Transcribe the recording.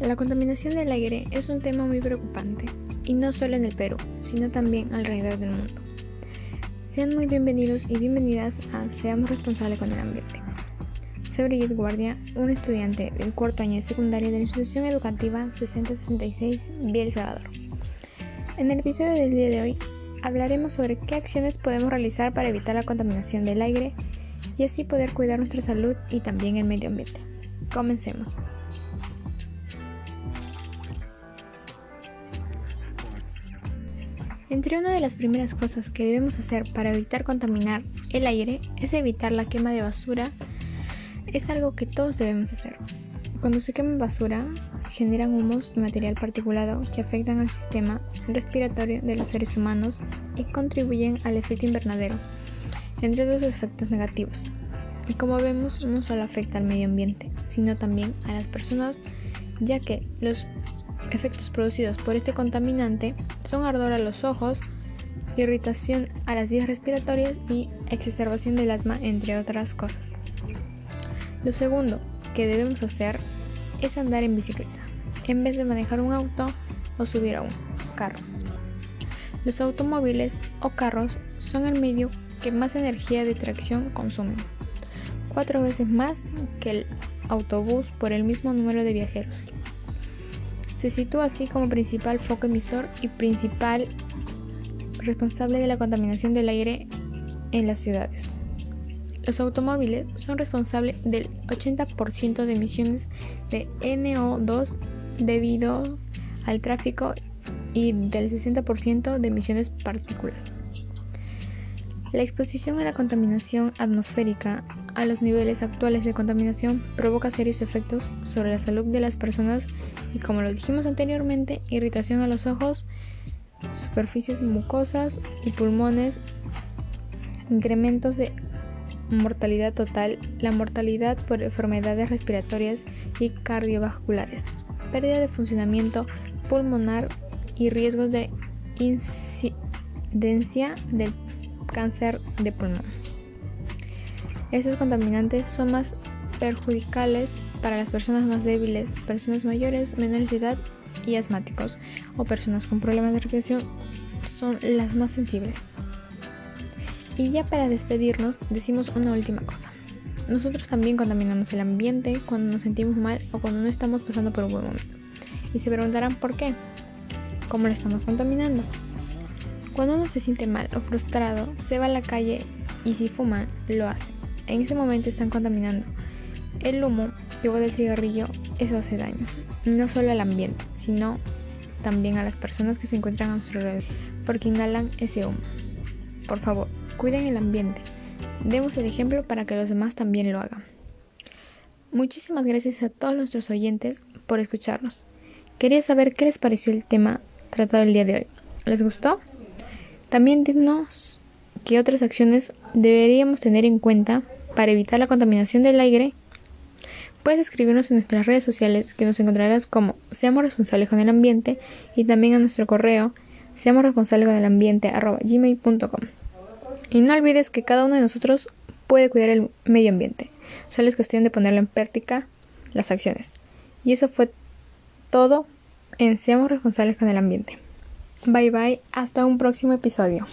La contaminación del aire es un tema muy preocupante, y no solo en el Perú, sino también alrededor del mundo. Sean muy bienvenidos y bienvenidas a Seamos Responsables con el Ambiente. Soy Brigitte Guardia, un estudiante del cuarto año de secundaria de la institución educativa 6066 Biel Salvador. En el episodio del día de hoy hablaremos sobre qué acciones podemos realizar para evitar la contaminación del aire y así poder cuidar nuestra salud y también el medio ambiente. Comencemos. Entre una de las primeras cosas que debemos hacer para evitar contaminar el aire es evitar la quema de basura. Es algo que todos debemos hacer. Cuando se quema basura, generan humos y material particulado que afectan al sistema respiratorio de los seres humanos y contribuyen al efecto invernadero, entre otros efectos negativos. Y como vemos, no solo afecta al medio ambiente, sino también a las personas, ya que los efectos producidos por este contaminante son ardor a los ojos, irritación a las vías respiratorias y exacerbación del asma, entre otras cosas. Lo segundo que debemos hacer es andar en bicicleta, en vez de manejar un auto o subir a un carro. Los automóviles o carros son el medio que más energía de tracción consumen, cuatro veces más que el autobús por el mismo número de viajeros. Se sitúa así como principal foco emisor y principal responsable de la contaminación del aire en las ciudades. Los automóviles son responsables del 80% de emisiones de NO2 debido al tráfico y del 60% de emisiones partículas. La exposición a la contaminación atmosférica a los niveles actuales de contaminación provoca serios efectos sobre la salud de las personas y como lo dijimos anteriormente, irritación a los ojos, superficies mucosas y pulmones, incrementos de mortalidad total, la mortalidad por enfermedades respiratorias y cardiovasculares, pérdida de funcionamiento pulmonar y riesgos de incidencia del cáncer de pulmón. Estos contaminantes son más perjudiciales para las personas más débiles, personas mayores, menores de edad y asmáticos o personas con problemas de respiración son las más sensibles. Y ya para despedirnos decimos una última cosa. Nosotros también contaminamos el ambiente cuando nos sentimos mal o cuando no estamos pasando por un buen momento. Y se preguntarán por qué. ¿Cómo lo estamos contaminando? Cuando uno se siente mal o frustrado, se va a la calle y si fuman, lo hacen en ese momento están contaminando. El humo que va del cigarrillo, eso hace daño, no solo al ambiente, sino también a las personas que se encuentran a nuestro alrededor, porque inhalan ese humo. Por favor, cuiden el ambiente. Demos el ejemplo para que los demás también lo hagan. Muchísimas gracias a todos nuestros oyentes por escucharnos. Quería saber qué les pareció el tema tratado el día de hoy. ¿Les gustó? También dinos qué otras acciones deberíamos tener en cuenta para evitar la contaminación del aire, puedes escribirnos en nuestras redes sociales que nos encontrarás como Seamos responsables con el ambiente y también a nuestro correo seamos responsables con el ambiente. Y no olvides que cada uno de nosotros puede cuidar el medio ambiente. Solo es cuestión de ponerlo en práctica las acciones. Y eso fue todo en Seamos responsables con el ambiente. Bye bye, hasta un próximo episodio.